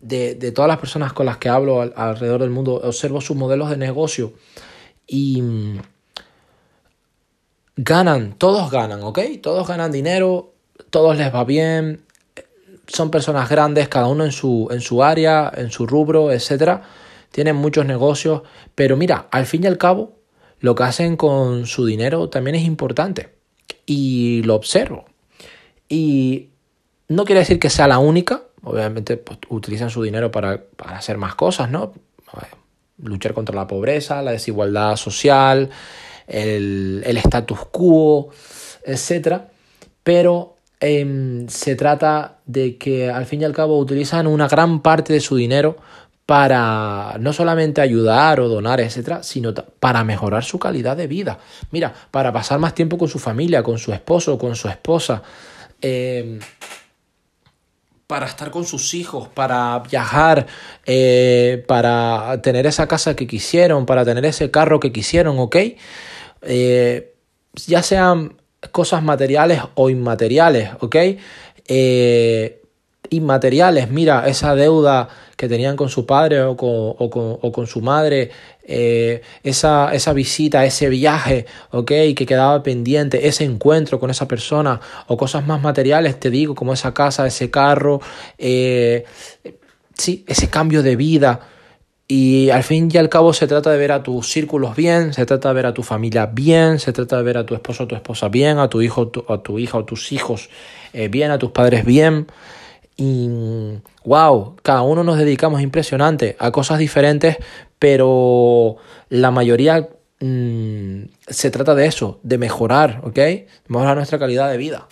de, de, todas las personas con las que hablo alrededor del mundo, observo sus modelos de negocio y mm, ganan, todos ganan, ¿ok? Todos ganan dinero, todos les va bien, son personas grandes, cada uno en su, en su área, en su rubro, etc. Tienen muchos negocios, pero mira, al fin y al cabo, lo que hacen con su dinero también es importante. Y lo observo. Y no quiere decir que sea la única, obviamente pues, utilizan su dinero para, hacer más cosas, ¿no? Luchar contra la pobreza, la desigualdad social, el, el status quo, etc. Pero em, se trata de que al fin y al cabo utilizan una gran parte de su dinero para no solamente ayudar o donar, etcétera, sino para mejorar su calidad de vida. Mira, para pasar más tiempo con su familia, con su esposo, con su esposa. Em, para estar con sus hijos, para viajar, eh, para tener esa casa que quisieron, para tener ese carro que quisieron, ¿ok? Eh, ya sean cosas materiales o inmateriales, ¿ok? Eh, inmateriales, mira, esa deuda que tenían con su padre o con, o con, su madre, esa, esa, visita, ese viaje, ¿ok? Que quedaba pendiente, ese encuentro con esa persona o cosas más materiales, te digo, como esa casa, ese carro, sí, ese cambio de vida. Y al fin y al cabo se trata de ver a tus círculos bien, se trata de ver a tu familia bien, se trata de ver a tu esposo o tu esposa bien, a tu hijo a tu hija o tus hijos bien, a tus padres bien. Y wow, cada uno nos dedicamos impresionante a cosas diferentes, pero la mayoría mm, se trata de eso, de mejorar, ¿ok? Mejorar nuestra calidad de vida.